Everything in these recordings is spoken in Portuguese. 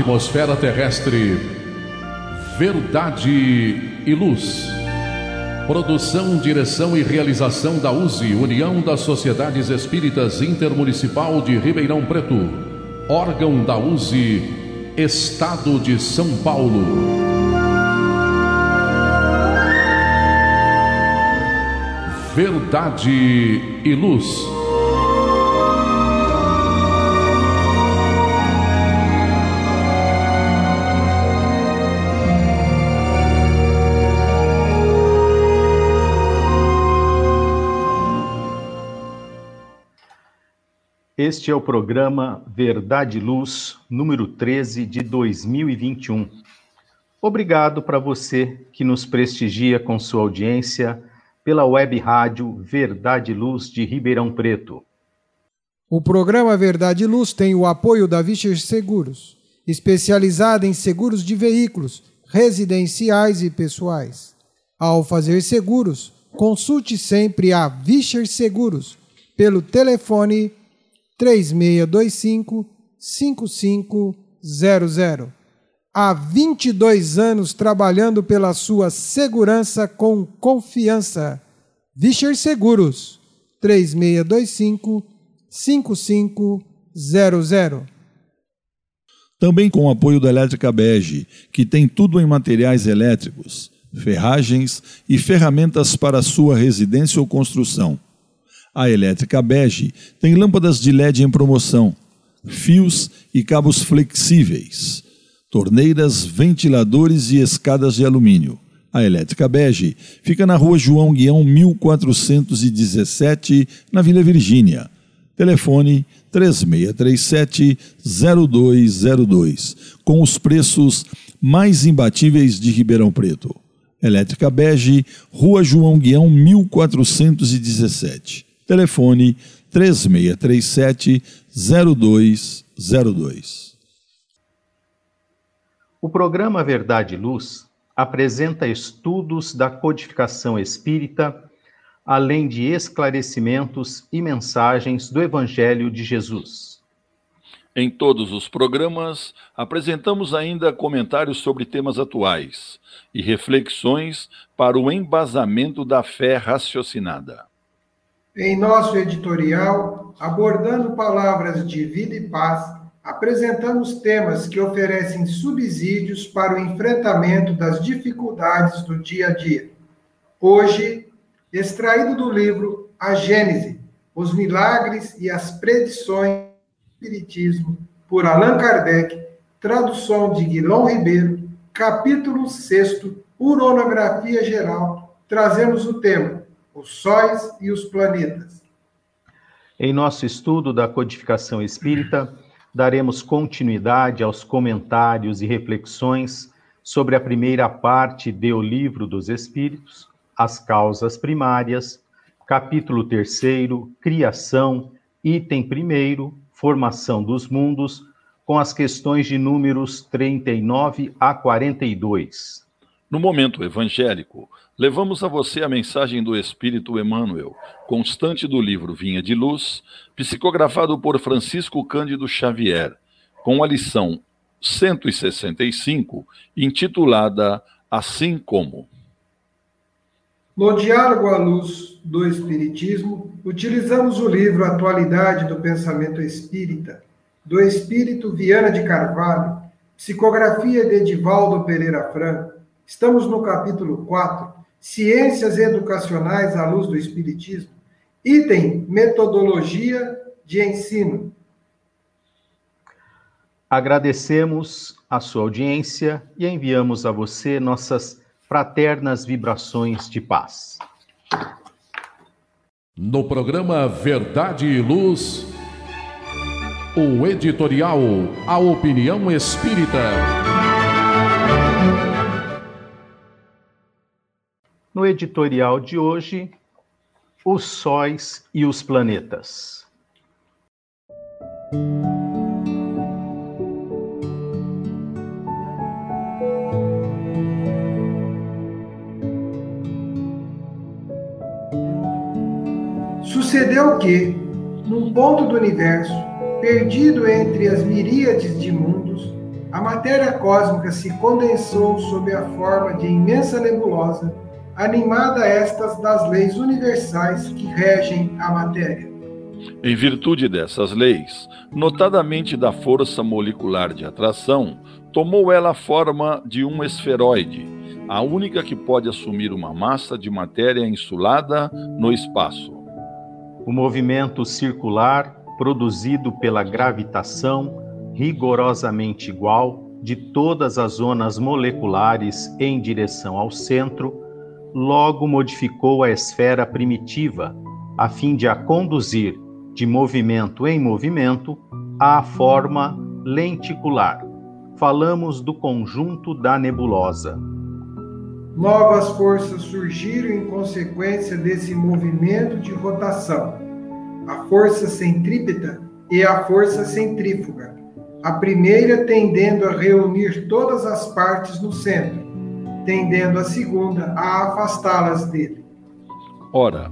atmosfera terrestre. Verdade e Luz. Produção, direção e realização da USE, União das Sociedades Espíritas Intermunicipal de Ribeirão Preto. Órgão da USE, Estado de São Paulo. Verdade e Luz. Este é o programa Verdade e Luz, número 13 de 2021. Obrigado para você que nos prestigia com sua audiência pela web rádio Verdade e Luz de Ribeirão Preto. O programa Verdade e Luz tem o apoio da Vischer Seguros, especializada em seguros de veículos, residenciais e pessoais. Ao fazer seguros, consulte sempre a Vischer Seguros pelo telefone 3625 5500. Há 22 anos trabalhando pela sua segurança com confiança. Vischer Seguros 3625 5500. Também com o apoio da Elétrica Bege, que tem tudo em materiais elétricos, ferragens e ferramentas para sua residência ou construção a Elétrica Bege tem lâmpadas de LED em promoção, fios e cabos flexíveis, torneiras, ventiladores e escadas de alumínio. A Elétrica Bege fica na rua João Guião 1417, na Vila Virgínia. Telefone 3637-0202, com os preços mais imbatíveis de Ribeirão Preto. Elétrica Bege, Rua João Guião 1417. Telefone 3637 0202. O programa Verdade e Luz apresenta estudos da codificação espírita, além de esclarecimentos e mensagens do Evangelho de Jesus. Em todos os programas, apresentamos ainda comentários sobre temas atuais e reflexões para o embasamento da fé raciocinada. Em nosso editorial, abordando palavras de vida e paz, apresentamos temas que oferecem subsídios para o enfrentamento das dificuldades do dia a dia. Hoje, extraído do livro A Gênese, os milagres e as predições do Espiritismo, por Allan Kardec, tradução de Guilherme Ribeiro, capítulo 6, Uronografia Geral, trazemos o tema os sóis e os planetas. Em nosso estudo da codificação espírita, daremos continuidade aos comentários e reflexões sobre a primeira parte do Livro dos Espíritos, as causas primárias, capítulo 3, criação, item 1, formação dos mundos, com as questões de números 39 a 42. No momento evangélico, levamos a você a mensagem do Espírito Emmanuel, constante do livro Vinha de Luz, psicografado por Francisco Cândido Xavier, com a lição 165, intitulada Assim Como. No diálogo à luz do Espiritismo, utilizamos o livro Atualidade do Pensamento Espírita, do Espírito Viana de Carvalho, psicografia de Edivaldo Pereira Franco, Estamos no capítulo 4, Ciências Educacionais à Luz do Espiritismo, item Metodologia de Ensino. Agradecemos a sua audiência e enviamos a você nossas fraternas vibrações de paz. No programa Verdade e Luz, o editorial A Opinião Espírita. No editorial de hoje, os sóis e os planetas. Sucedeu que, num ponto do universo, perdido entre as miríades de mundos, a matéria cósmica se condensou sob a forma de imensa nebulosa, animada estas das leis universais que regem a matéria. Em virtude dessas leis, notadamente da força molecular de atração, tomou ela a forma de um esferoide, a única que pode assumir uma massa de matéria insulada no espaço. O movimento circular, produzido pela gravitação, rigorosamente igual de todas as zonas moleculares em direção ao centro, logo modificou a esfera primitiva, a fim de a conduzir de movimento em movimento à forma lenticular. Falamos do conjunto da nebulosa. Novas forças surgiram em consequência desse movimento de rotação. A força centrípeta e a força centrífuga. A primeira tendendo a reunir todas as partes no centro, tendendo a segunda a afastá-las dele. Ora,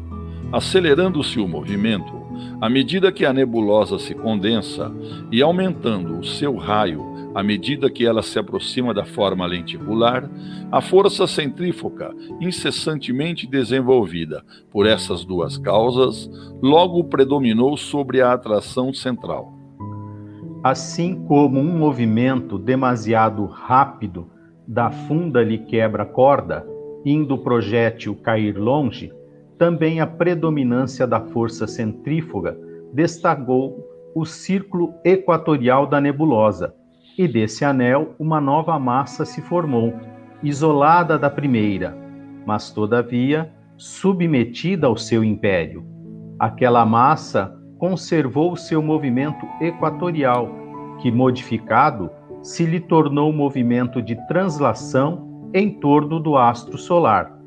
acelerando-se o movimento, à medida que a nebulosa se condensa e aumentando o seu raio à medida que ela se aproxima da forma lenticular, a força centrífuga, incessantemente desenvolvida por essas duas causas, logo predominou sobre a atração central. Assim como um movimento demasiado rápido da funda lhe quebra corda, indo o projétil cair longe, também a predominância da força centrífuga destacou o círculo equatorial da nebulosa, e desse anel uma nova massa se formou, isolada da primeira, mas todavia submetida ao seu império. Aquela massa conservou seu movimento equatorial, que, modificado, se lhe tornou movimento de translação em torno do astro solar.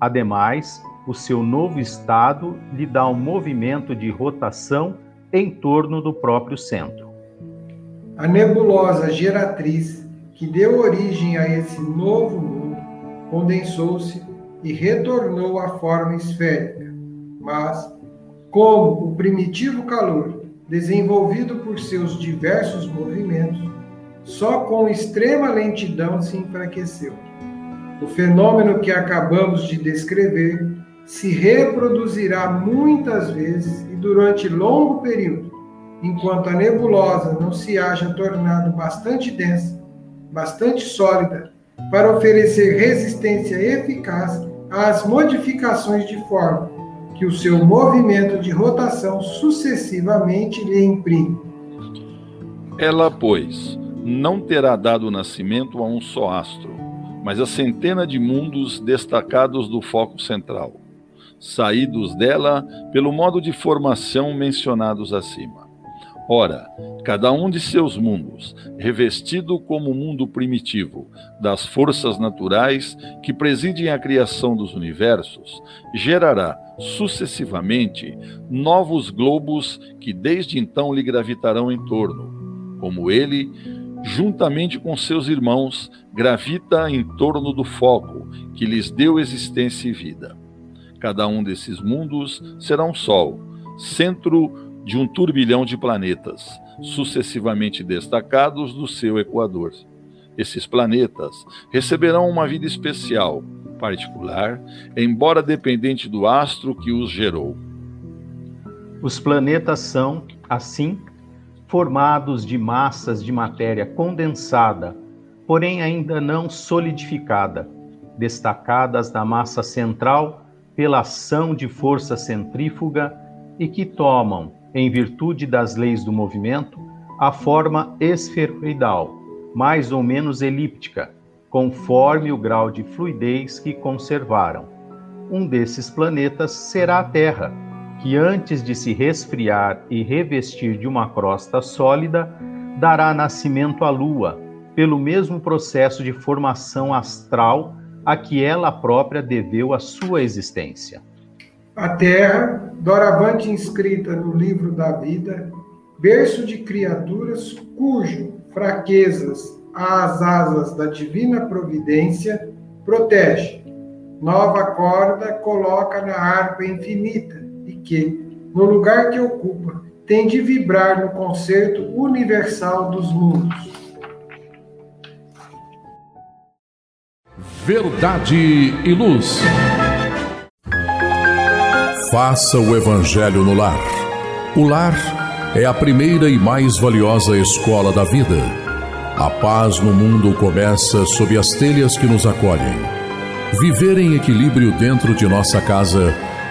Ademais, o seu novo estado lhe dá um movimento de rotação em torno do próprio centro. A nebulosa geratriz que deu origem a esse novo mundo condensou-se e retornou à forma esférica, mas, como o primitivo calor desenvolvido por seus diversos movimentos, só com extrema lentidão se enfraqueceu. O fenômeno que acabamos de descrever se reproduzirá muitas vezes e durante longo período, enquanto a nebulosa não se haja tornado bastante densa, bastante sólida, para oferecer resistência eficaz às modificações de forma que o seu movimento de rotação sucessivamente lhe imprime. Ela, pois, não terá dado nascimento a um só astro, mas a centena de mundos destacados do foco central saídos dela pelo modo de formação mencionados acima. Ora, cada um de seus mundos, revestido como mundo primitivo das forças naturais que presidem a criação dos universos, gerará sucessivamente novos globos que desde então lhe gravitarão em torno, como ele, juntamente com seus irmãos, gravita em torno do foco que lhes deu existência e vida. Cada um desses mundos será um Sol, centro de um turbilhão de planetas, sucessivamente destacados do seu equador. Esses planetas receberão uma vida especial, particular, embora dependente do astro que os gerou. Os planetas são, assim, formados de massas de matéria condensada, porém ainda não solidificada, destacadas da massa central pela ação de força centrífuga e que tomam, em virtude das leis do movimento, a forma esferoidal, mais ou menos elíptica, conforme o grau de fluidez que conservaram. Um desses planetas será a Terra, que antes de se resfriar e revestir de uma crosta sólida, dará nascimento à Lua, pelo mesmo processo de formação astral a que ela própria deveu a sua existência. A terra, doravante inscrita no livro da vida, berço de criaturas cujo fraquezas as asas da divina providência protege, nova corda coloca na harpa infinita e que, no lugar que ocupa, tem de vibrar no concerto universal dos mundos. Verdade e Luz. Faça o Evangelho no lar. O lar é a primeira e mais valiosa escola da vida. A paz no mundo começa sob as telhas que nos acolhem. Viver em equilíbrio dentro de nossa casa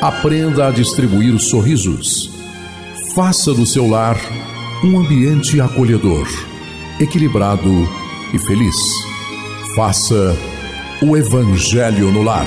Aprenda a distribuir sorrisos. Faça do seu lar um ambiente acolhedor, equilibrado e feliz. Faça o Evangelho no lar.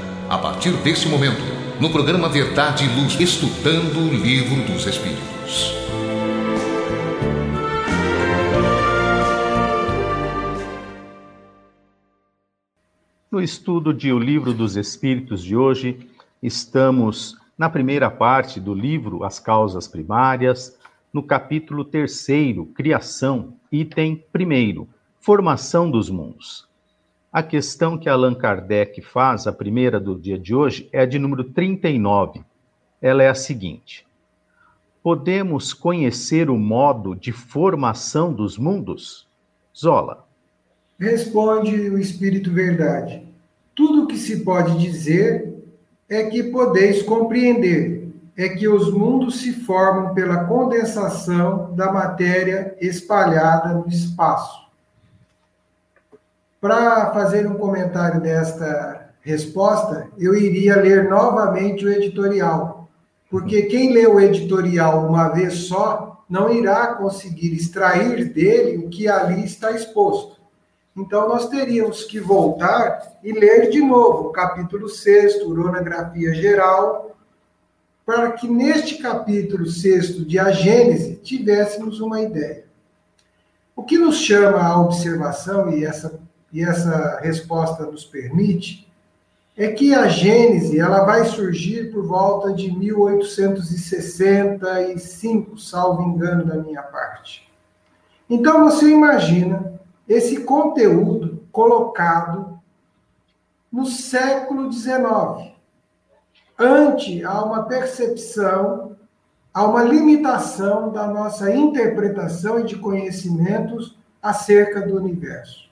A partir desse momento, no programa Verdade e Luz, estudando o Livro dos Espíritos. No estudo de O Livro dos Espíritos de hoje, estamos na primeira parte do livro As Causas Primárias, no capítulo terceiro, Criação, item primeiro, Formação dos Mundos. A questão que Allan Kardec faz, a primeira do dia de hoje, é a de número 39. Ela é a seguinte: Podemos conhecer o modo de formação dos mundos? Zola. Responde o Espírito Verdade. Tudo o que se pode dizer é que podeis compreender, é que os mundos se formam pela condensação da matéria espalhada no espaço. Para fazer um comentário desta resposta, eu iria ler novamente o editorial, porque quem lê o editorial uma vez só não irá conseguir extrair dele o que ali está exposto. Então, nós teríamos que voltar e ler de novo o capítulo 6, Uronografia Geral, para que neste capítulo 6 de A Gênese tivéssemos uma ideia. O que nos chama à observação, e essa, e essa resposta nos permite, é que a Gênese ela vai surgir por volta de 1865, salvo engano da minha parte. Então, você imagina esse conteúdo colocado no século XIX, ante a uma percepção, a uma limitação da nossa interpretação e de conhecimentos acerca do universo.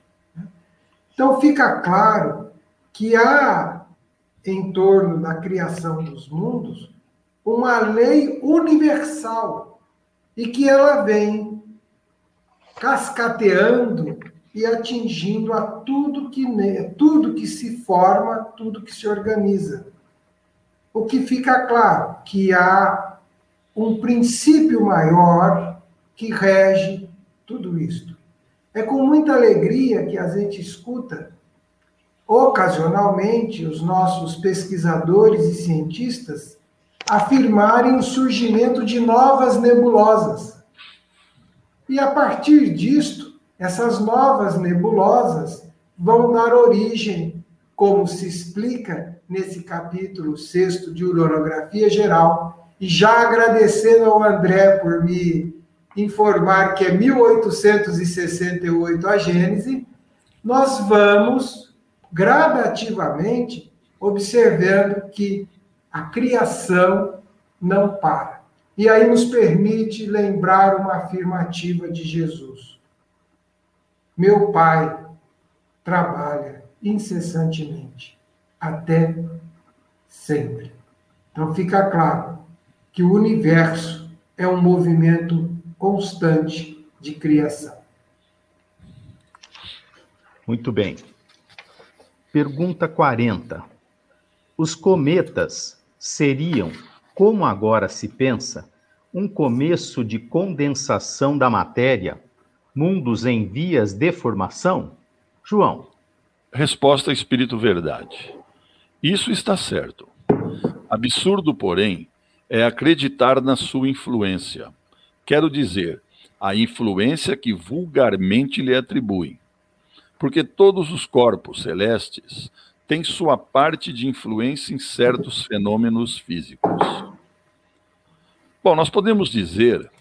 Então fica claro que há em torno da criação dos mundos uma lei universal e que ela vem cascateando e atingindo a tudo que tudo que se forma, tudo que se organiza. O que fica claro que há um princípio maior que rege tudo isto. É com muita alegria que a gente escuta ocasionalmente os nossos pesquisadores e cientistas afirmarem o surgimento de novas nebulosas. E a partir disto, essas novas nebulosas vão dar origem, como se explica nesse capítulo sexto de Uranografia Geral, e já agradecendo ao André por me informar que é 1868 a Gênese, nós vamos gradativamente observando que a criação não para. E aí nos permite lembrar uma afirmativa de Jesus. Meu Pai trabalha incessantemente até sempre. Então fica claro que o universo é um movimento constante de criação. Muito bem. Pergunta 40. Os cometas seriam, como agora se pensa, um começo de condensação da matéria, mundos em vias de formação? João. Resposta Espírito Verdade. Isso está certo. Absurdo, porém, é acreditar na sua influência. Quero dizer, a influência que vulgarmente lhe atribuem porque todos os corpos celestes têm sua parte de influência em certos fenômenos físicos. Bom, nós podemos dizer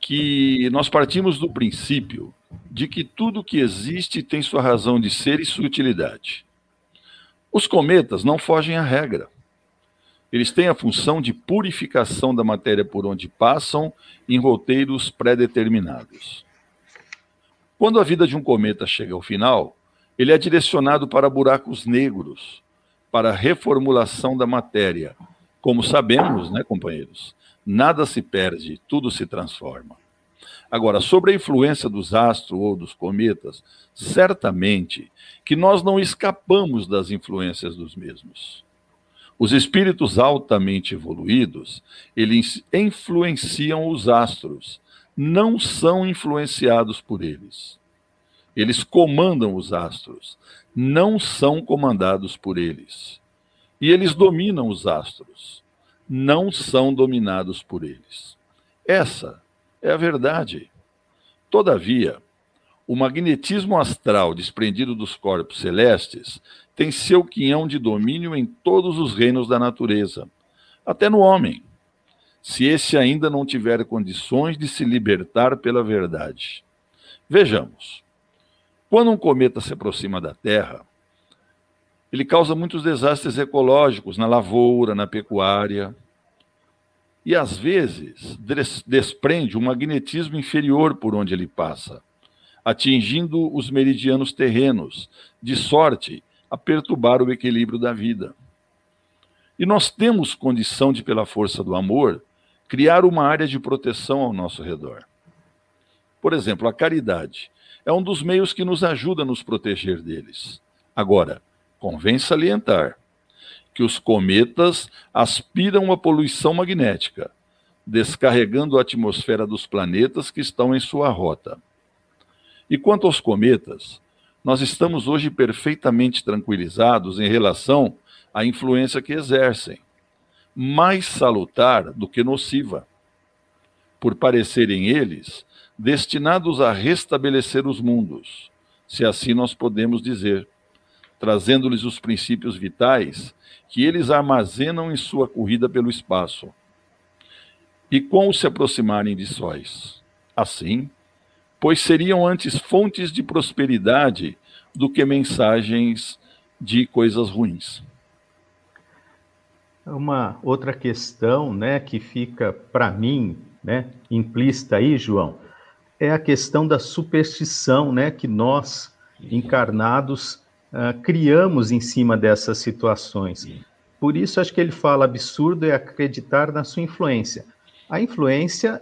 que nós partimos do princípio de que tudo que existe tem sua razão de ser e sua utilidade. Os cometas não fogem à regra. Eles têm a função de purificação da matéria por onde passam em roteiros pré-determinados. Quando a vida de um cometa chega ao final, ele é direcionado para buracos negros, para reformulação da matéria. Como sabemos, né, companheiros, nada se perde, tudo se transforma. Agora, sobre a influência dos astros ou dos cometas, certamente que nós não escapamos das influências dos mesmos. Os espíritos altamente evoluídos, eles influenciam os astros, não são influenciados por eles. Eles comandam os astros, não são comandados por eles. E eles dominam os astros, não são dominados por eles. Essa é a verdade. Todavia, o magnetismo astral desprendido dos corpos celestes tem seu quinhão de domínio em todos os reinos da natureza, até no homem se esse ainda não tiver condições de se libertar pela verdade. Vejamos. Quando um cometa se aproxima da Terra, ele causa muitos desastres ecológicos na lavoura, na pecuária. E às vezes desprende um magnetismo inferior por onde ele passa, atingindo os meridianos terrenos, de sorte a perturbar o equilíbrio da vida. E nós temos condição de, pela força do amor, criar uma área de proteção ao nosso redor. Por exemplo, a caridade é um dos meios que nos ajuda a nos proteger deles. Agora, convém salientar que os cometas aspiram a poluição magnética, descarregando a atmosfera dos planetas que estão em sua rota. E quanto aos cometas, nós estamos hoje perfeitamente tranquilizados em relação à influência que exercem mais salutar do que nociva, por parecerem eles destinados a restabelecer os mundos, se assim nós podemos dizer, trazendo-lhes os princípios vitais que eles armazenam em sua corrida pelo espaço. E como se aproximarem de sóis? Assim, pois seriam antes fontes de prosperidade do que mensagens de coisas ruins. Uma outra questão, né, que fica para mim, né, implícita aí, João, é a questão da superstição, né, que nós encarnados uh, criamos em cima dessas situações. Por isso acho que ele fala absurdo é acreditar na sua influência. A influência,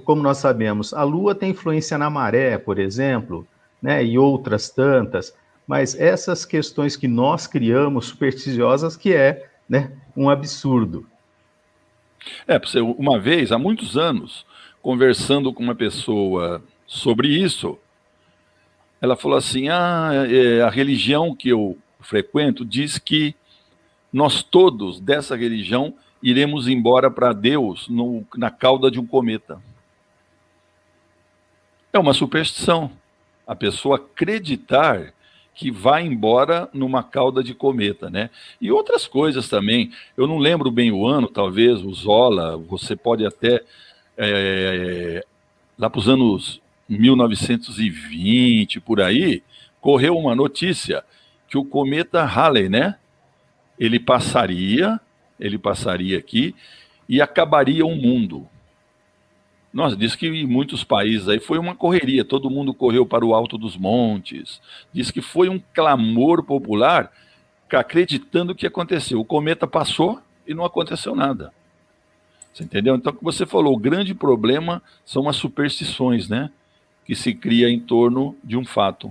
como nós sabemos, a Lua tem influência na maré, por exemplo, né, e outras tantas. Mas essas questões que nós criamos supersticiosas, que é né, um absurdo. É, uma vez, há muitos anos, conversando com uma pessoa sobre isso, ela falou assim: ah, é, a religião que eu frequento diz que nós todos dessa religião iremos embora para Deus no, na cauda de um cometa. É uma superstição. A pessoa acreditar que vai embora numa cauda de cometa, né? E outras coisas também. Eu não lembro bem o ano, talvez, o Zola, você pode até. É, lá para os anos 1920, por aí, correu uma notícia que o cometa Halley, né? Ele passaria, ele passaria aqui e acabaria o mundo. Nossa, diz que em muitos países aí foi uma correria, todo mundo correu para o alto dos montes. Diz que foi um clamor popular acreditando que aconteceu. O cometa passou e não aconteceu nada. Você entendeu? Então, que você falou, o grande problema são as superstições, né? Que se cria em torno de um fato.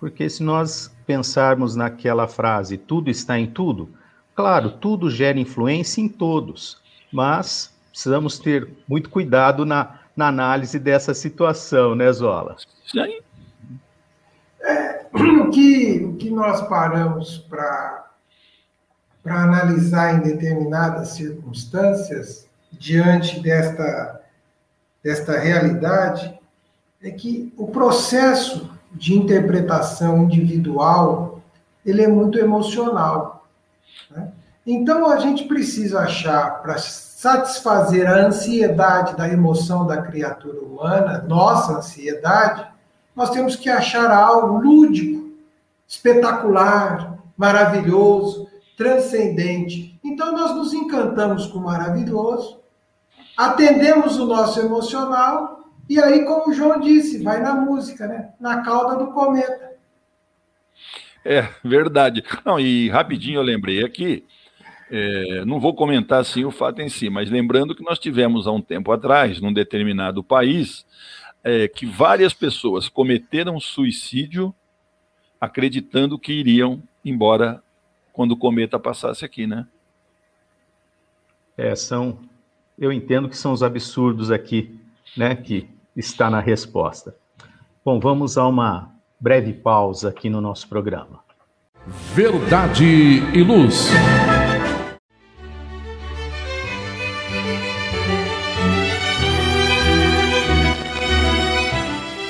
Porque se nós pensarmos naquela frase, tudo está em tudo, claro, tudo gera influência em todos, mas precisamos ter muito cuidado na, na análise dessa situação, né, Zola? Sim. É, o, que, o que nós paramos para analisar em determinadas circunstâncias diante desta, desta realidade é que o processo de interpretação individual ele é muito emocional. Né? Então a gente precisa achar para satisfazer a ansiedade da emoção da criatura humana, nossa ansiedade, nós temos que achar algo lúdico, espetacular, maravilhoso, transcendente. Então nós nos encantamos com o maravilhoso atendemos o nosso emocional e aí, como o João disse, vai na música, né? Na cauda do cometa. É, verdade. Não, e rapidinho eu lembrei aqui, é, não vou comentar assim o fato em si, mas lembrando que nós tivemos há um tempo atrás, num determinado país, é, que várias pessoas cometeram suicídio acreditando que iriam embora quando o cometa passasse aqui, né? É, são eu entendo que são os absurdos aqui, né, que está na resposta. Bom, vamos a uma breve pausa aqui no nosso programa. Verdade e Luz.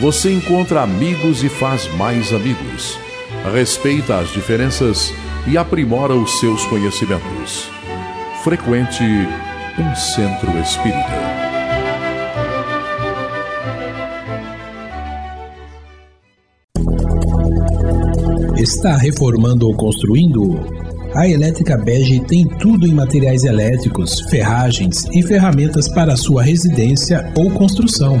você encontra amigos e faz mais amigos. Respeita as diferenças e aprimora os seus conhecimentos frequente um centro espírita. Está reformando ou construindo? A Elétrica Bege tem tudo em materiais elétricos, ferragens e ferramentas para sua residência ou construção.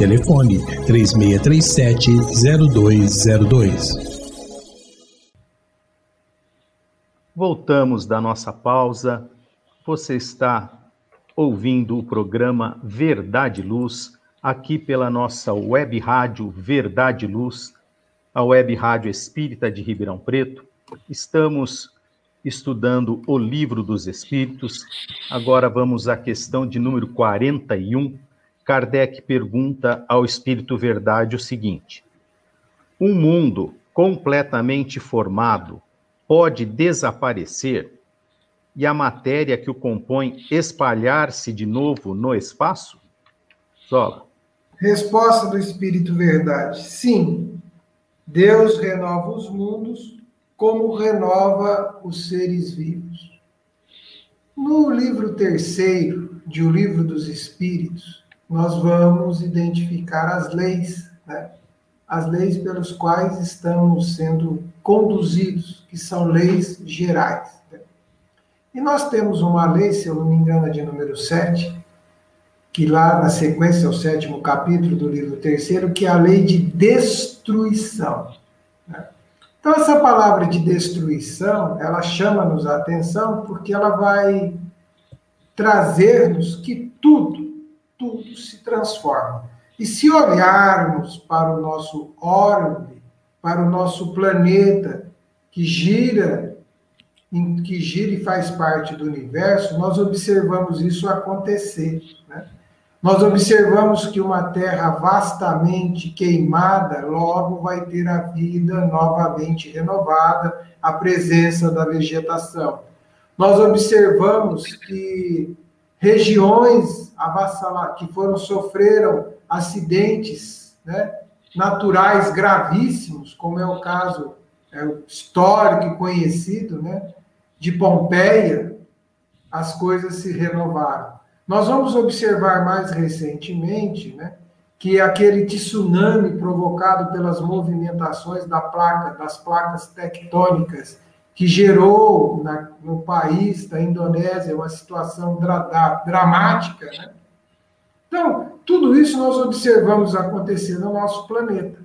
Telefone 3637-0202. Voltamos da nossa pausa. Você está ouvindo o programa Verdade Luz, aqui pela nossa web rádio Verdade Luz, a web rádio espírita de Ribeirão Preto. Estamos estudando o Livro dos Espíritos. Agora vamos à questão de número 41. Kardec pergunta ao Espírito Verdade o seguinte: Um mundo completamente formado pode desaparecer e a matéria que o compõe espalhar-se de novo no espaço? Zola. Resposta do Espírito Verdade: sim. Deus renova os mundos como renova os seres vivos. No livro terceiro de O Livro dos Espíritos, nós vamos identificar as leis, né? as leis pelas quais estamos sendo conduzidos, que são leis gerais. E nós temos uma lei, se eu não me engano, é de número 7, que lá na sequência, é o sétimo capítulo do livro terceiro, que é a lei de destruição. Né? Então, essa palavra de destruição, ela chama-nos a atenção porque ela vai trazer-nos que tudo, tudo se transforma. E se olharmos para o nosso orbe, para o nosso planeta, que gira que gira e faz parte do universo, nós observamos isso acontecer. Né? Nós observamos que uma terra vastamente queimada logo vai ter a vida novamente renovada, a presença da vegetação. Nós observamos que regiões que foram sofreram acidentes né, naturais gravíssimos, como é o caso é, histórico e conhecido né, de Pompeia, as coisas se renovaram. Nós vamos observar mais recentemente né, que aquele tsunami provocado pelas movimentações da placa, das placas tectônicas, que gerou na, no país da Indonésia uma situação dra dramática. Né? Então, tudo isso nós observamos acontecer no nosso planeta.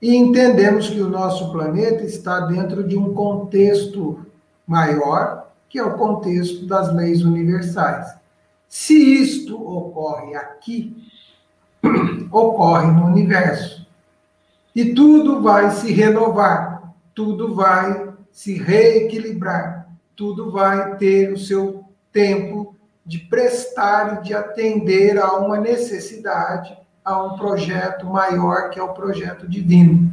E entendemos que o nosso planeta está dentro de um contexto maior, que é o contexto das leis universais. Se isto ocorre aqui, ocorre no universo. E tudo vai se renovar, tudo vai se reequilibrar, tudo vai ter o seu tempo de prestar e de atender a uma necessidade, a um projeto maior que é o projeto divino.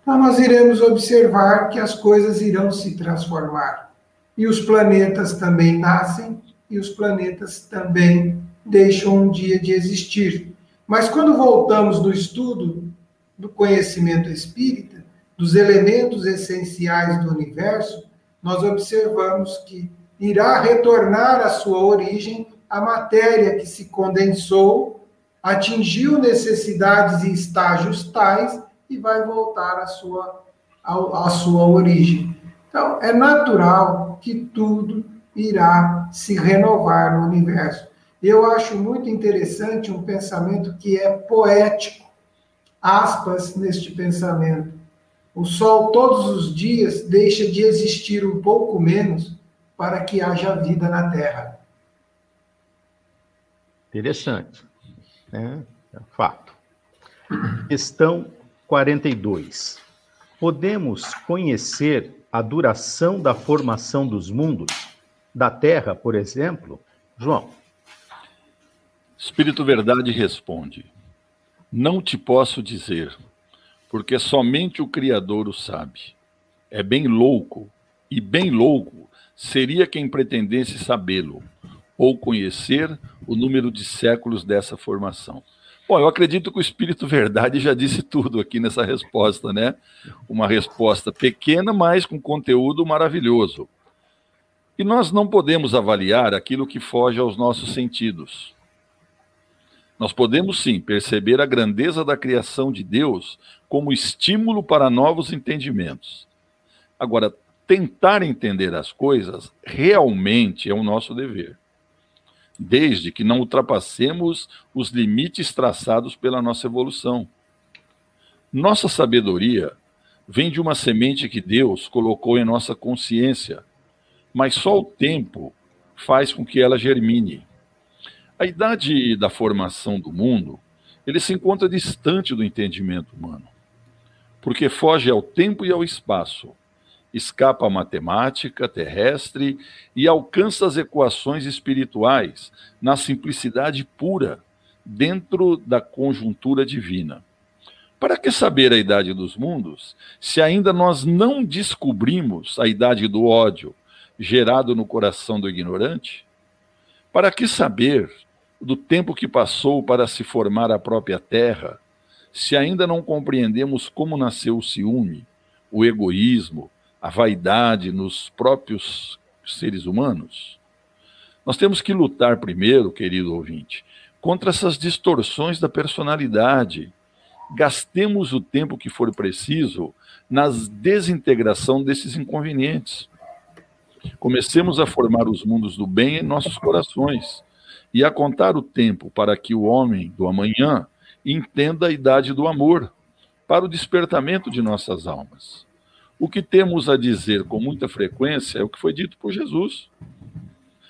Então, nós iremos observar que as coisas irão se transformar e os planetas também nascem e os planetas também deixam um dia de existir. Mas quando voltamos do estudo do conhecimento espírita, dos elementos essenciais do universo, nós observamos que irá retornar à sua origem a matéria que se condensou, atingiu necessidades e estágios tais e vai voltar à sua, à, à sua origem. Então, é natural que tudo irá se renovar no universo. Eu acho muito interessante um pensamento que é poético, aspas neste pensamento. O Sol todos os dias deixa de existir um pouco menos para que haja vida na Terra. Interessante. É, é fato. Questão 42. Podemos conhecer a duração da formação dos mundos, da Terra, por exemplo? João. Espírito Verdade responde: Não te posso dizer, porque somente o Criador o sabe. É bem louco, e bem louco seria quem pretendesse sabê-lo, ou conhecer o número de séculos dessa formação. Bom, eu acredito que o Espírito Verdade já disse tudo aqui nessa resposta, né? Uma resposta pequena, mas com conteúdo maravilhoso. E nós não podemos avaliar aquilo que foge aos nossos sentidos. Nós podemos sim perceber a grandeza da criação de Deus como estímulo para novos entendimentos. Agora, tentar entender as coisas realmente é o nosso dever desde que não ultrapassemos os limites traçados pela nossa evolução. Nossa sabedoria vem de uma semente que Deus colocou em nossa consciência, mas só o tempo faz com que ela germine. A idade da formação do mundo, ele se encontra distante do entendimento humano, porque foge ao tempo e ao espaço escapa à matemática terrestre e alcança as equações espirituais na simplicidade pura, dentro da conjuntura divina. Para que saber a idade dos mundos, se ainda nós não descobrimos a idade do ódio gerado no coração do ignorante? Para que saber do tempo que passou para se formar a própria terra, se ainda não compreendemos como nasceu o ciúme, o egoísmo, a vaidade nos próprios seres humanos? Nós temos que lutar primeiro, querido ouvinte, contra essas distorções da personalidade. Gastemos o tempo que for preciso na desintegração desses inconvenientes. Comecemos a formar os mundos do bem em nossos corações e a contar o tempo para que o homem do amanhã entenda a idade do amor, para o despertamento de nossas almas. O que temos a dizer com muita frequência é o que foi dito por Jesus.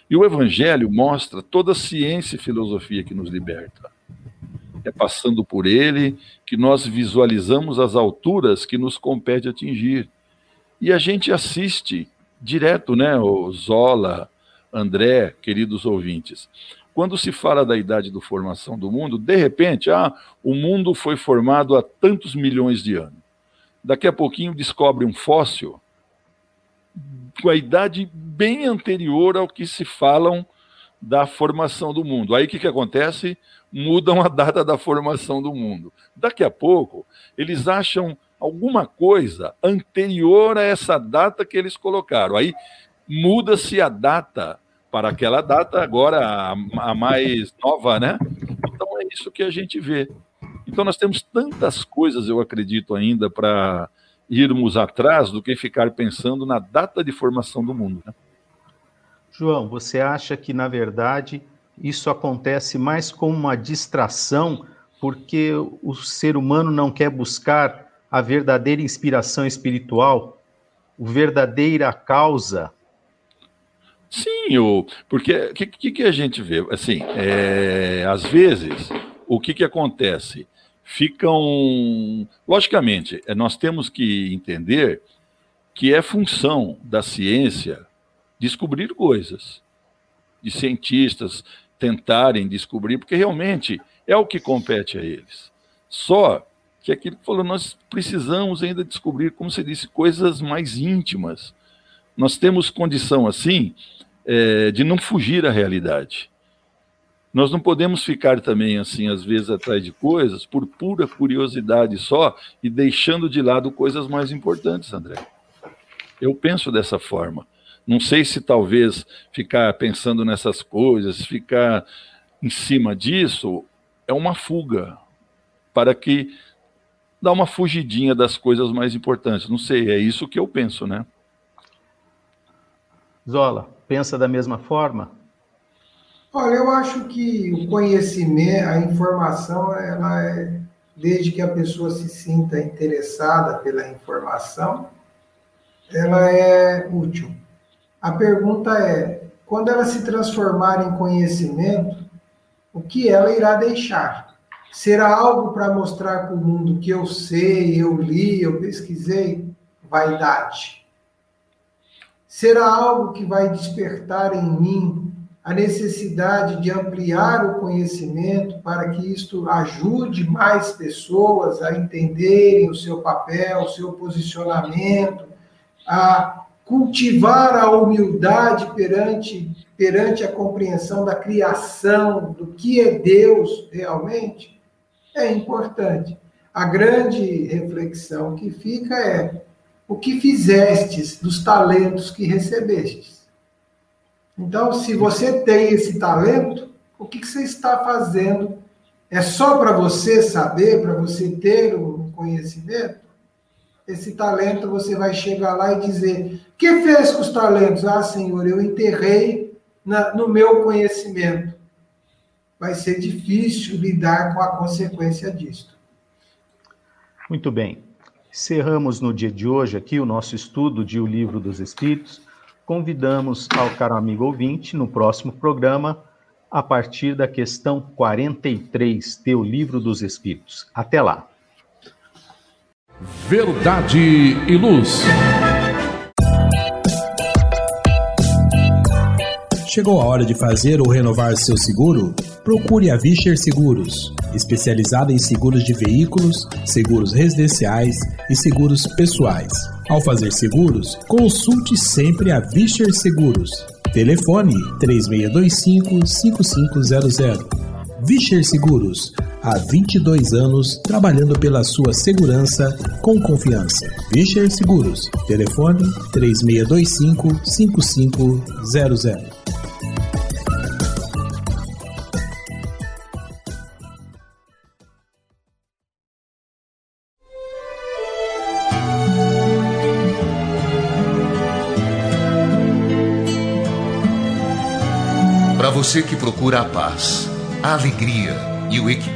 E o Evangelho mostra toda a ciência e filosofia que nos liberta. É passando por ele que nós visualizamos as alturas que nos compete atingir. E a gente assiste direto, né, o Zola, André, queridos ouvintes. Quando se fala da idade da formação do mundo, de repente, ah, o mundo foi formado há tantos milhões de anos. Daqui a pouquinho descobre um fóssil com a idade bem anterior ao que se falam da formação do mundo. Aí o que, que acontece? Mudam a data da formação do mundo. Daqui a pouco, eles acham alguma coisa anterior a essa data que eles colocaram. Aí muda-se a data para aquela data, agora a, mais nova, né? Então é isso que a gente vê. Então nós temos tantas coisas, eu acredito, ainda para irmos atrás do que ficar pensando na data de formação do mundo. Né? João, você acha que, na verdade, isso acontece mais como uma distração, porque o ser humano não quer buscar a verdadeira inspiração espiritual, a verdadeira causa? Sim, o, porque o que, que, que, a gente vê? Assim, é, às vezes, o que, que acontece? ficam. Logicamente, é, nós temos que entender que é função da ciência descobrir coisas, de cientistas tentarem descobrir, porque realmente é o que compete a eles. Só que aquilo que falou, nós precisamos ainda descobrir, como você disse, coisas mais íntimas. Nós temos condição, assim, é, de não fugir à realidade. Nós não podemos ficar também, assim, às vezes, atrás de coisas por pura curiosidade só e deixando de lado coisas mais importantes, André. Eu penso dessa forma. Não sei se talvez ficar pensando nessas coisas, ficar em cima disso, é uma fuga para que dá uma fugidinha das coisas mais importantes. Não sei, é isso que eu penso, né? Zola, pensa da mesma forma? Olha, eu acho que o conhecimento, a informação, ela é, desde que a pessoa se sinta interessada pela informação, ela é útil. A pergunta é, quando ela se transformar em conhecimento, o que ela irá deixar? Será algo para mostrar para o mundo que eu sei, eu li, eu pesquisei? Vaidade. Será algo que vai despertar em mim a necessidade de ampliar o conhecimento para que isto ajude mais pessoas a entenderem o seu papel, o seu posicionamento, a cultivar a humildade perante, perante a compreensão da criação, do que é Deus realmente, é importante. A grande reflexão que fica é o que fizestes dos talentos que recebestes. Então, se você tem esse talento, o que, que você está fazendo? É só para você saber, para você ter o conhecimento? Esse talento você vai chegar lá e dizer: que fez com os talentos? Ah, Senhor, eu enterrei na, no meu conhecimento. Vai ser difícil lidar com a consequência disso. Muito bem. Encerramos no dia de hoje aqui o nosso estudo de O Livro dos Espíritos convidamos ao caro amigo ouvinte no próximo programa, a partir da questão 43, teu livro dos Espíritos. Até lá. Verdade e Luz. Chegou a hora de fazer ou renovar seu seguro? Procure a Vischer Seguros, especializada em seguros de veículos, seguros residenciais e seguros pessoais. Ao fazer seguros, consulte sempre a Vischer Seguros. Telefone 3625-5500. Vischer Seguros, há 22 anos trabalhando pela sua segurança com confiança. Vischer Seguros, telefone 3625-5500. você que procura a paz, a alegria e o equilíbrio,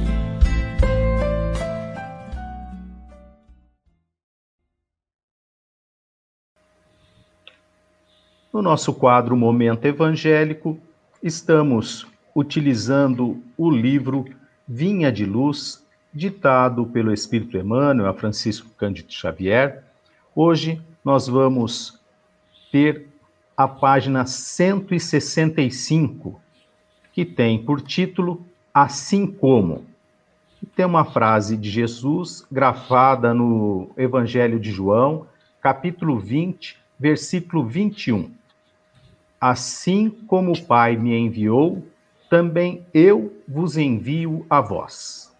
No nosso quadro Momento Evangélico, estamos utilizando o livro Vinha de Luz, ditado pelo Espírito Emmanuel a Francisco Cândido Xavier. Hoje nós vamos ter a página 165, que tem por título Assim como. Tem uma frase de Jesus grafada no Evangelho de João, capítulo 20, versículo 21. Assim como o Pai me enviou, também eu vos envio a vós.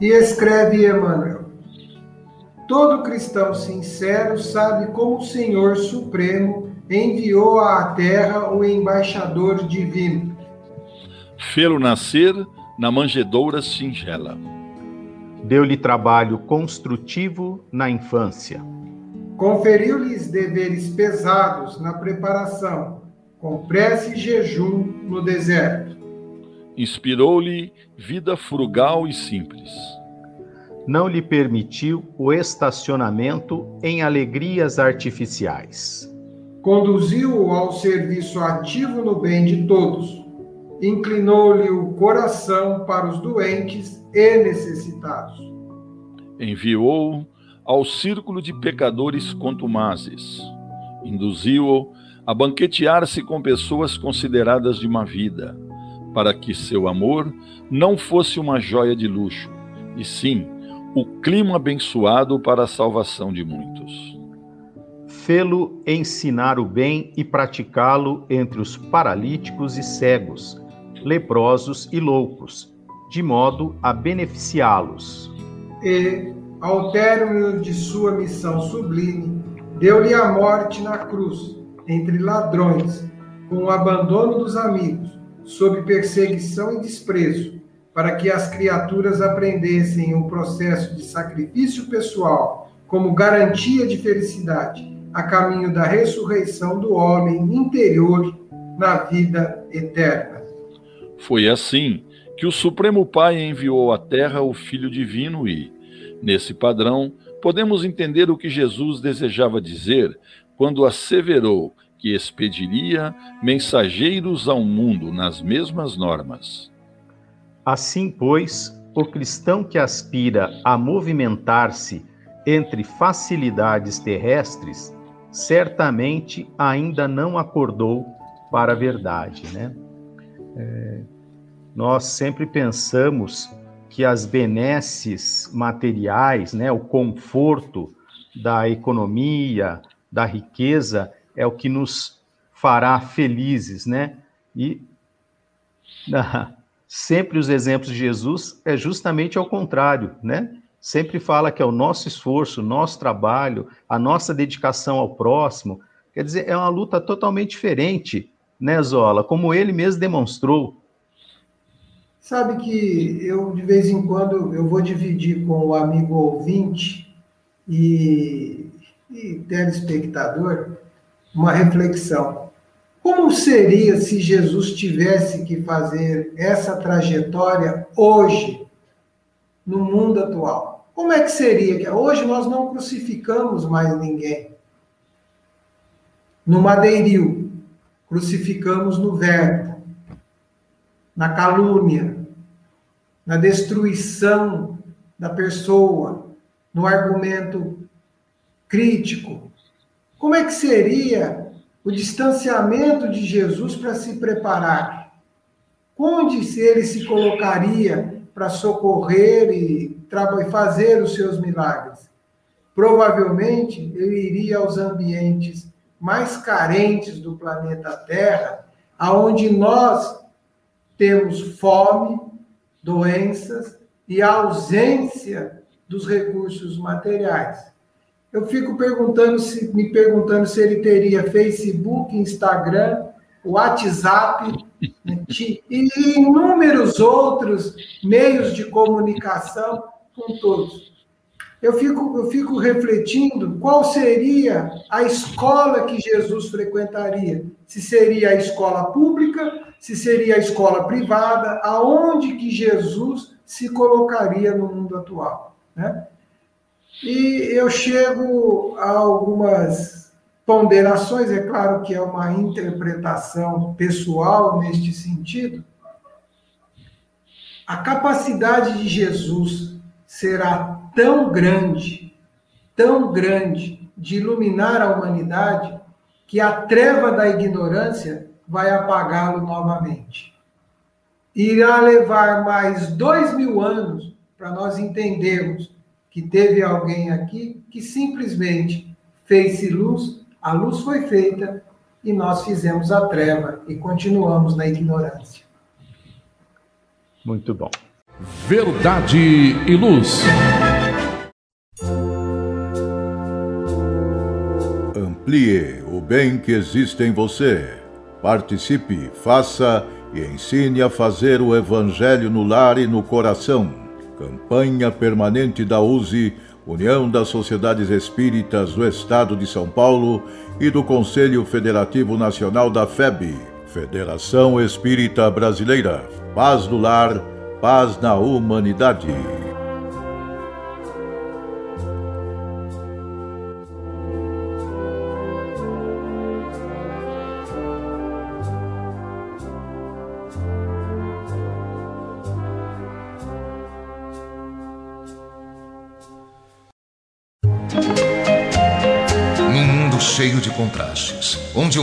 E escreve Emmanuel: Todo cristão sincero sabe como o Senhor Supremo enviou à terra o embaixador divino. Fê-lo nascer na manjedoura singela. Deu-lhe trabalho construtivo na infância. Conferiu-lhes deveres pesados na preparação, com prece e jejum no deserto. Inspirou-lhe vida frugal e simples. Não lhe permitiu o estacionamento em alegrias artificiais. Conduziu-o ao serviço ativo no bem de todos. Inclinou-lhe o coração para os doentes e necessitados. Enviou-o ao círculo de pecadores contumazes. Induziu-o a banquetear-se com pessoas consideradas de má vida para que seu amor não fosse uma joia de luxo, e sim o clima abençoado para a salvação de muitos. Fê-lo ensinar o bem e praticá-lo entre os paralíticos e cegos, leprosos e loucos, de modo a beneficiá-los. E, ao término de sua missão sublime, deu-lhe a morte na cruz, entre ladrões, com o abandono dos amigos sob perseguição e desprezo, para que as criaturas aprendessem o processo de sacrifício pessoal como garantia de felicidade, a caminho da ressurreição do homem interior na vida eterna. Foi assim que o Supremo Pai enviou à Terra o Filho Divino e, nesse padrão, podemos entender o que Jesus desejava dizer quando asseverou que expediria mensageiros ao mundo nas mesmas normas. Assim, pois, o cristão que aspira a movimentar-se entre facilidades terrestres, certamente ainda não acordou para a verdade, né? É, nós sempre pensamos que as benesses materiais, né, o conforto da economia, da riqueza, é o que nos fará felizes, né? E sempre os exemplos de Jesus é justamente ao contrário, né? Sempre fala que é o nosso esforço, o nosso trabalho, a nossa dedicação ao próximo. Quer dizer, é uma luta totalmente diferente, né, Zola? Como ele mesmo demonstrou. Sabe que eu, de vez em quando, eu vou dividir com o amigo ouvinte e, e telespectador uma reflexão. Como seria se Jesus tivesse que fazer essa trajetória hoje, no mundo atual? Como é que seria? Hoje nós não crucificamos mais ninguém. No madeiril, crucificamos no verbo, na calúnia, na destruição da pessoa, no argumento crítico, como é que seria o distanciamento de Jesus para se preparar? Onde ele se colocaria para socorrer e fazer os seus milagres? Provavelmente ele iria aos ambientes mais carentes do planeta Terra, aonde nós temos fome, doenças e ausência dos recursos materiais. Eu fico perguntando se, me perguntando se ele teria Facebook, Instagram, WhatsApp e inúmeros outros meios de comunicação com todos. Eu fico, eu fico refletindo qual seria a escola que Jesus frequentaria. Se seria a escola pública, se seria a escola privada, aonde que Jesus se colocaria no mundo atual. Né? E eu chego a algumas ponderações, é claro que é uma interpretação pessoal neste sentido. A capacidade de Jesus será tão grande, tão grande, de iluminar a humanidade, que a treva da ignorância vai apagá-lo novamente. Irá levar mais dois mil anos para nós entendermos que teve alguém aqui que simplesmente fez-se luz, a luz foi feita e nós fizemos a treva e continuamos na ignorância. Muito bom. Verdade e luz. Amplie o bem que existe em você. Participe, faça e ensine a fazer o Evangelho no lar e no coração. Campanha permanente da USE, União das Sociedades Espíritas do Estado de São Paulo e do Conselho Federativo Nacional da FEB, Federação Espírita Brasileira. Paz no lar, paz na humanidade.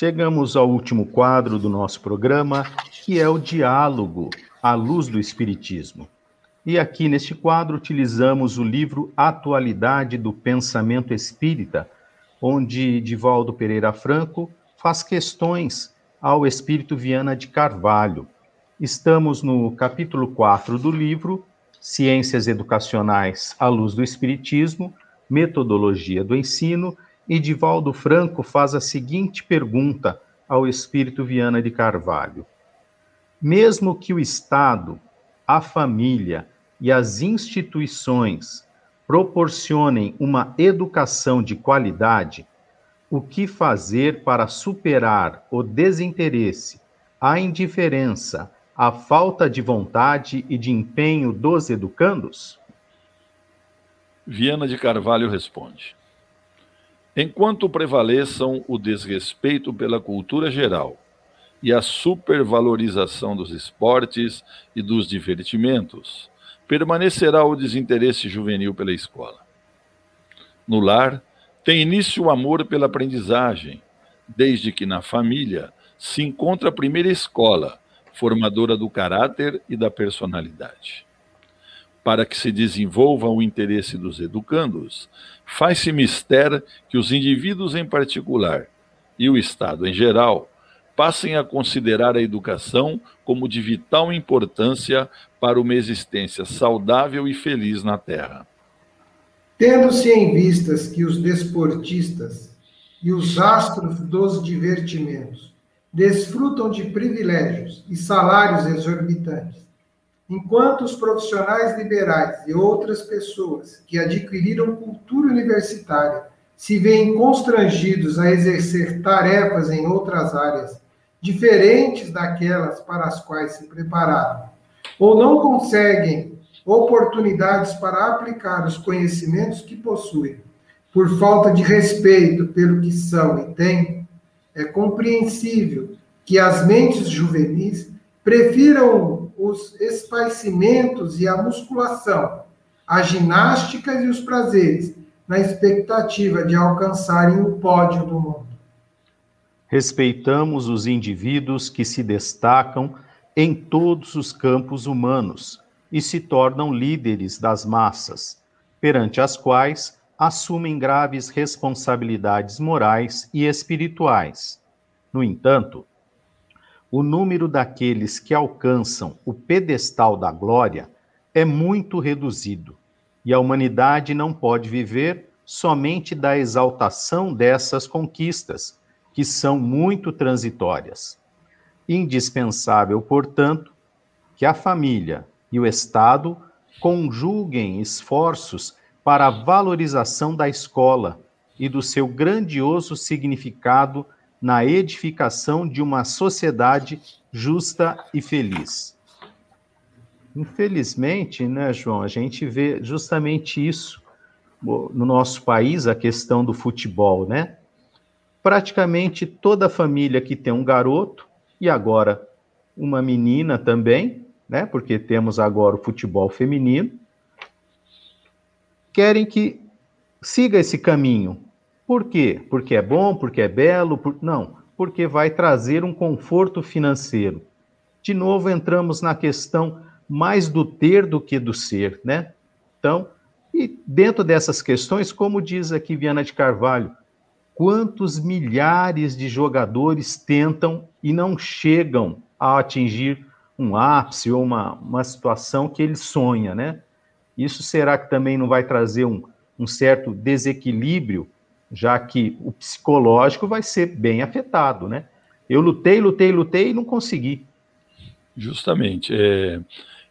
Chegamos ao último quadro do nosso programa, que é o diálogo à luz do Espiritismo. E aqui neste quadro utilizamos o livro Atualidade do Pensamento Espírita, onde Divaldo Pereira Franco faz questões ao Espírito Viana de Carvalho. Estamos no capítulo 4 do livro Ciências Educacionais à Luz do Espiritismo, Metodologia do Ensino e Divaldo Franco faz a seguinte pergunta ao espírito Viana de Carvalho: Mesmo que o Estado, a família e as instituições proporcionem uma educação de qualidade, o que fazer para superar o desinteresse, a indiferença, a falta de vontade e de empenho dos educandos? Viana de Carvalho responde: Enquanto prevaleçam o desrespeito pela cultura geral e a supervalorização dos esportes e dos divertimentos, permanecerá o desinteresse juvenil pela escola. No lar, tem início o amor pela aprendizagem, desde que na família se encontra a primeira escola, formadora do caráter e da personalidade para que se desenvolva o interesse dos educandos, faz-se mister que os indivíduos em particular e o Estado em geral passem a considerar a educação como de vital importância para uma existência saudável e feliz na Terra. Tendo-se em vistas que os desportistas e os astros dos divertimentos desfrutam de privilégios e salários exorbitantes, enquanto os profissionais liberais e outras pessoas que adquiriram cultura universitária se veem constrangidos a exercer tarefas em outras áreas diferentes daquelas para as quais se prepararam, ou não conseguem oportunidades para aplicar os conhecimentos que possuem, por falta de respeito pelo que são e têm, é compreensível que as mentes juvenis prefiram os esparcimentos e a musculação, as ginásticas e os prazeres, na expectativa de alcançarem o pódio do mundo. Respeitamos os indivíduos que se destacam em todos os campos humanos e se tornam líderes das massas, perante as quais assumem graves responsabilidades morais e espirituais. No entanto, o número daqueles que alcançam o pedestal da glória é muito reduzido, e a humanidade não pode viver somente da exaltação dessas conquistas, que são muito transitórias. Indispensável, portanto, que a família e o Estado conjuguem esforços para a valorização da escola e do seu grandioso significado na edificação de uma sociedade justa e feliz. Infelizmente, né, João, a gente vê justamente isso no nosso país, a questão do futebol, né? Praticamente toda família que tem um garoto, e agora uma menina também, né? Porque temos agora o futebol feminino, querem que siga esse caminho. Por quê? Porque é bom, porque é belo? Por... Não, porque vai trazer um conforto financeiro. De novo, entramos na questão mais do ter do que do ser, né? Então, e dentro dessas questões, como diz aqui Viana de Carvalho, quantos milhares de jogadores tentam e não chegam a atingir um ápice ou uma, uma situação que ele sonha, né? Isso será que também não vai trazer um, um certo desequilíbrio, já que o psicológico vai ser bem afetado, né? Eu lutei, lutei, lutei e não consegui. Justamente. É...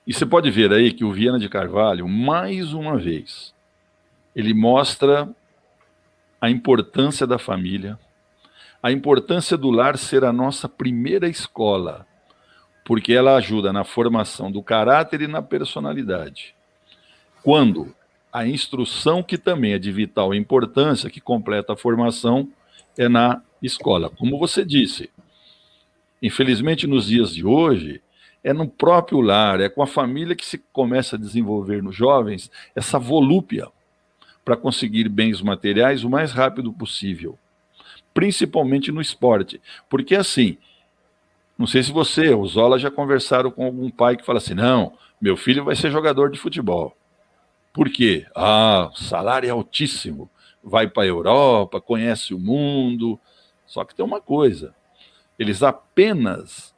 E você pode ver aí que o Viana de Carvalho, mais uma vez, ele mostra a importância da família, a importância do lar ser a nossa primeira escola, porque ela ajuda na formação do caráter e na personalidade. Quando a instrução, que também é de vital importância, que completa a formação, é na escola. Como você disse, infelizmente nos dias de hoje, é no próprio lar, é com a família que se começa a desenvolver nos jovens essa volúpia para conseguir bens materiais o mais rápido possível, principalmente no esporte. Porque assim, não sei se você, o Zola, já conversaram com algum pai que fala assim: não, meu filho vai ser jogador de futebol. Por quê? Ah, salário é altíssimo. Vai para a Europa, conhece o mundo. Só que tem uma coisa: eles apenas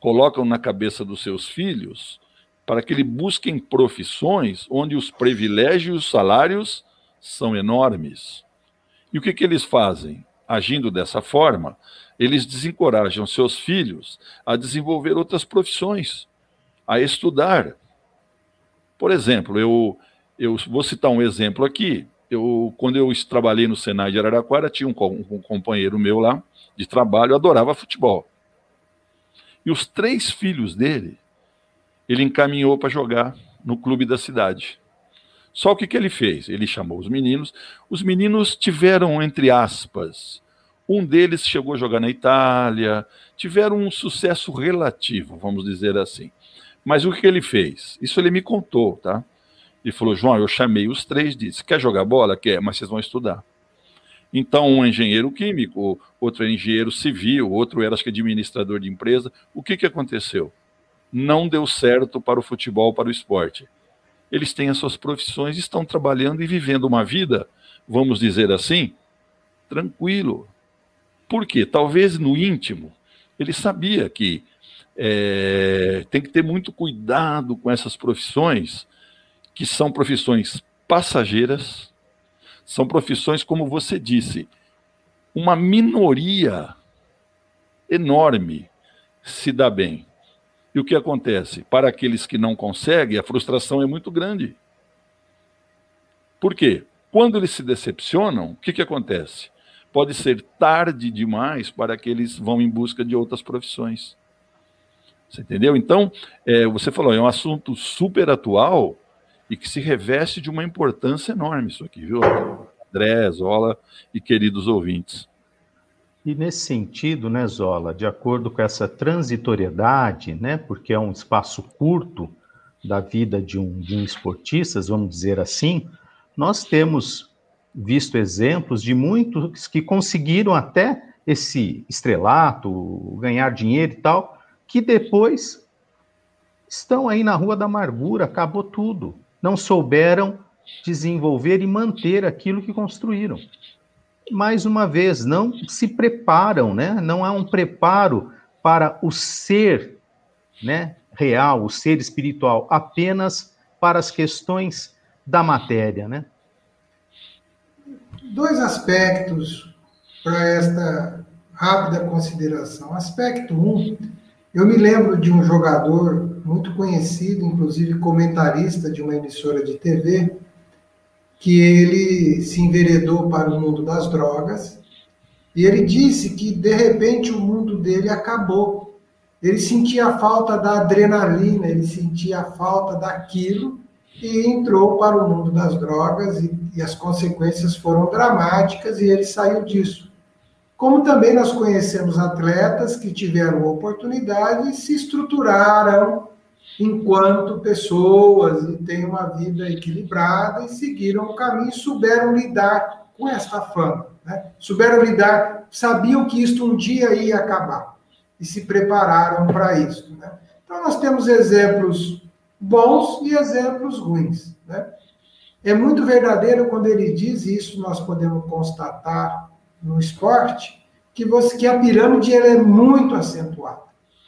colocam na cabeça dos seus filhos para que eles busquem profissões onde os privilégios e os salários são enormes. E o que, que eles fazem? Agindo dessa forma, eles desencorajam seus filhos a desenvolver outras profissões, a estudar. Por exemplo, eu, eu vou citar um exemplo aqui. Eu, quando eu trabalhei no Senai de Araraquara, tinha um, um companheiro meu lá de trabalho, adorava futebol. E os três filhos dele, ele encaminhou para jogar no clube da cidade. Só o que, que ele fez? Ele chamou os meninos. Os meninos tiveram, entre aspas, um deles chegou a jogar na Itália, tiveram um sucesso relativo, vamos dizer assim. Mas o que ele fez? Isso ele me contou, tá? Ele falou: João, eu chamei os três, disse: quer jogar bola? Quer, mas vocês vão estudar. Então, um é engenheiro químico, outro é engenheiro civil, outro era, acho que, administrador de empresa. O que, que aconteceu? Não deu certo para o futebol, para o esporte. Eles têm as suas profissões, estão trabalhando e vivendo uma vida, vamos dizer assim, tranquilo, por quê? Talvez no íntimo ele sabia que é, tem que ter muito cuidado com essas profissões, que são profissões passageiras, são profissões, como você disse, uma minoria enorme se dá bem. E o que acontece? Para aqueles que não conseguem, a frustração é muito grande. Por quê? Quando eles se decepcionam, o que, que acontece? pode ser tarde demais para que eles vão em busca de outras profissões. Você entendeu? Então, é, você falou, é um assunto super atual e que se reveste de uma importância enorme isso aqui, viu? André, Zola e queridos ouvintes. E nesse sentido, né, Zola, de acordo com essa transitoriedade, né, porque é um espaço curto da vida de um, de um esportista, vamos dizer assim, nós temos visto exemplos de muitos que conseguiram até esse estrelato, ganhar dinheiro e tal, que depois estão aí na rua da amargura, acabou tudo. Não souberam desenvolver e manter aquilo que construíram. Mais uma vez, não se preparam, né? Não há um preparo para o ser, né, real, o ser espiritual, apenas para as questões da matéria, né? Dois aspectos para esta rápida consideração. Aspecto 1, um, eu me lembro de um jogador muito conhecido, inclusive comentarista de uma emissora de TV, que ele se enveredou para o mundo das drogas e ele disse que de repente o mundo dele acabou. Ele sentia a falta da adrenalina, ele sentia a falta daquilo e entrou para o mundo das drogas e, e as consequências foram dramáticas e ele saiu disso. Como também nós conhecemos atletas que tiveram oportunidade e se estruturaram enquanto pessoas e têm uma vida equilibrada e seguiram o caminho e souberam lidar com esta fama. Né? Souberam lidar, sabiam que isto um dia ia acabar e se prepararam para isso. Né? Então, nós temos exemplos bons e exemplos ruins. Né? É muito verdadeiro quando ele diz isso, nós podemos constatar no esporte, que, você, que a pirâmide ela é muito acentuada.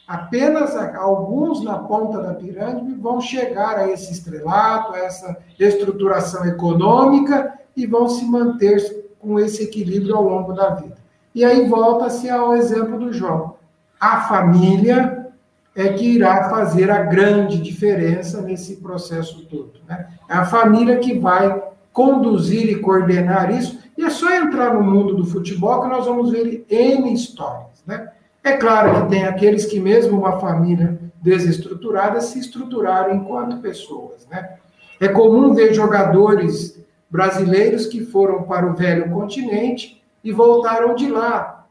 Apenas alguns na ponta da pirâmide vão chegar a esse estrelato, a essa estruturação econômica e vão se manter com esse equilíbrio ao longo da vida. E aí volta-se ao exemplo do João. A família é que irá fazer a grande diferença nesse processo todo. Né? É a família que vai conduzir e coordenar isso. E é só entrar no mundo do futebol que nós vamos ver N histórias. Né? É claro que tem aqueles que, mesmo uma família desestruturada, se estruturaram enquanto pessoas. Né? É comum ver jogadores brasileiros que foram para o velho continente e voltaram de lá.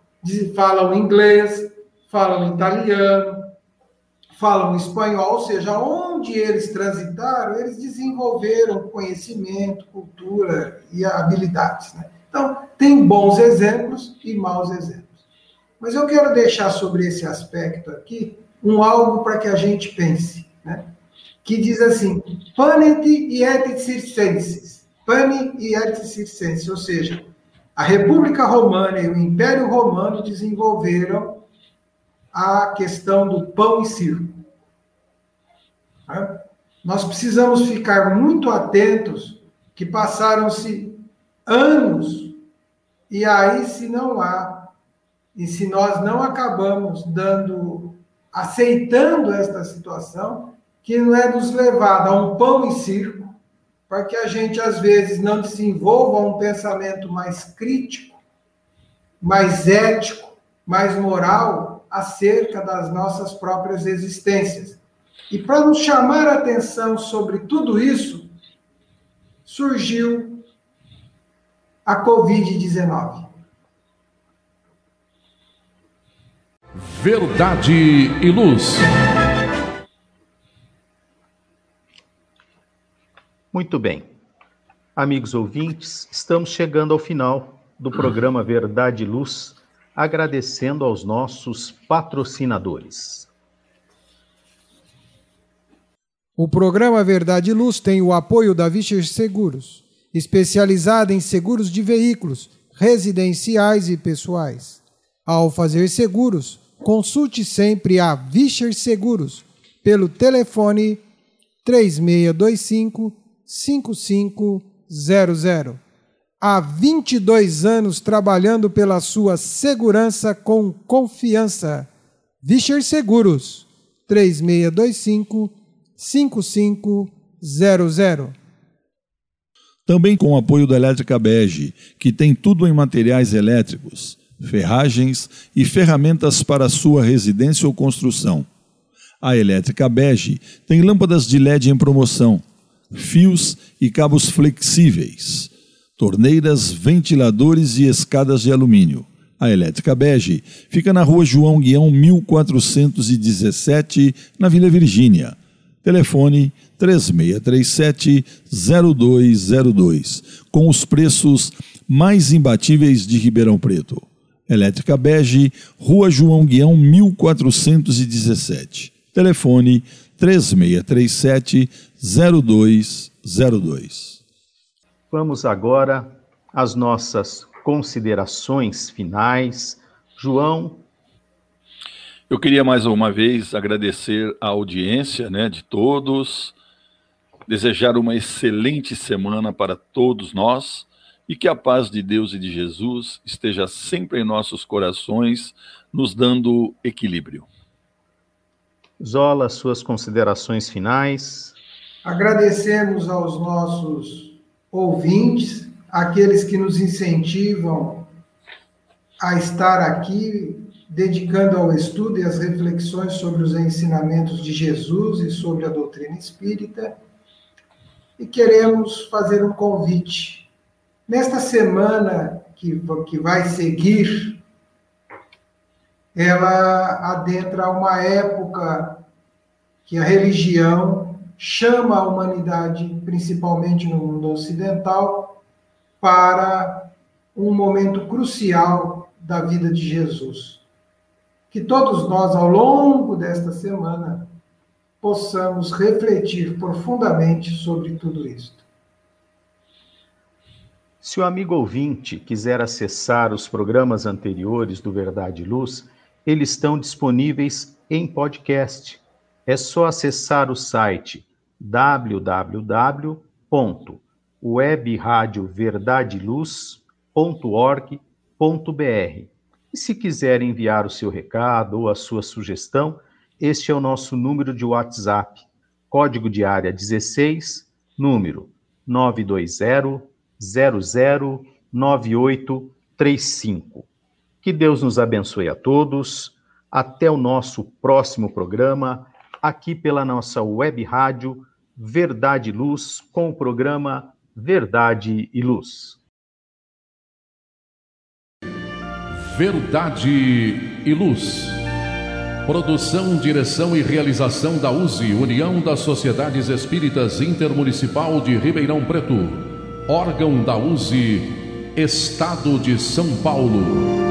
Falam inglês, falam italiano, falam espanhol, ou seja, onde eles transitaram, eles desenvolveram conhecimento, cultura e habilidades. Né? Então, tem bons exemplos e maus exemplos. Mas eu quero deixar sobre esse aspecto aqui um algo para que a gente pense, né? que diz assim, panet et circenses, pane e et circenses, ou seja, a República Romana e o Império Romano desenvolveram a questão do pão e circo. Né? Nós precisamos ficar muito atentos que passaram-se anos e aí se não há e se nós não acabamos dando, aceitando esta situação, que não é nos levado a um pão e circo, para que a gente, às vezes, não desenvolva um pensamento mais crítico, mais ético, mais moral acerca das nossas próprias existências. E para nos chamar a atenção sobre tudo isso, surgiu a Covid-19. Verdade e Luz. Muito bem. Amigos ouvintes, estamos chegando ao final do programa Verdade e Luz, agradecendo aos nossos patrocinadores. O programa Verdade e Luz tem o apoio da Vischer Seguros, especializada em seguros de veículos, residenciais e pessoais. Ao fazer seguros, consulte sempre a Vischer Seguros pelo telefone 3625 5500. Há 22 anos trabalhando pela sua segurança com confiança. Vischer Seguros 3625 5500. Também com o apoio da Elétrica Bege, que tem tudo em materiais elétricos ferragens e ferramentas para sua residência ou construção. A Elétrica Bege tem lâmpadas de LED em promoção, fios e cabos flexíveis, torneiras, ventiladores e escadas de alumínio. A Elétrica Bege fica na rua João Guião 1417, na Vila Virgínia. Telefone 3637-0202, com os preços mais imbatíveis de Ribeirão Preto. Elétrica Bege, Rua João Guião, 1417. Telefone 3637-0202. Vamos agora às nossas considerações finais. João. Eu queria mais uma vez agradecer a audiência né, de todos, desejar uma excelente semana para todos nós e que a paz de Deus e de Jesus esteja sempre em nossos corações, nos dando equilíbrio. Zola, suas considerações finais. Agradecemos aos nossos ouvintes, aqueles que nos incentivam a estar aqui, dedicando ao estudo e às reflexões sobre os ensinamentos de Jesus e sobre a doutrina espírita. E queremos fazer um convite. Nesta semana que, que vai seguir, ela adentra uma época que a religião chama a humanidade, principalmente no mundo ocidental, para um momento crucial da vida de Jesus. Que todos nós, ao longo desta semana, possamos refletir profundamente sobre tudo isto. Se o amigo ouvinte quiser acessar os programas anteriores do Verdade e Luz, eles estão disponíveis em podcast. É só acessar o site www.webradioverdadeluz.org.br. E se quiser enviar o seu recado ou a sua sugestão, este é o nosso número de WhatsApp, código de área 16, número 920 009835. Que Deus nos abençoe a todos. Até o nosso próximo programa, aqui pela nossa web rádio Verdade e Luz, com o programa Verdade e Luz. Verdade e Luz. Produção, direção e realização da USE, União das Sociedades Espíritas Intermunicipal de Ribeirão Preto. Órgão da USE, Estado de São Paulo.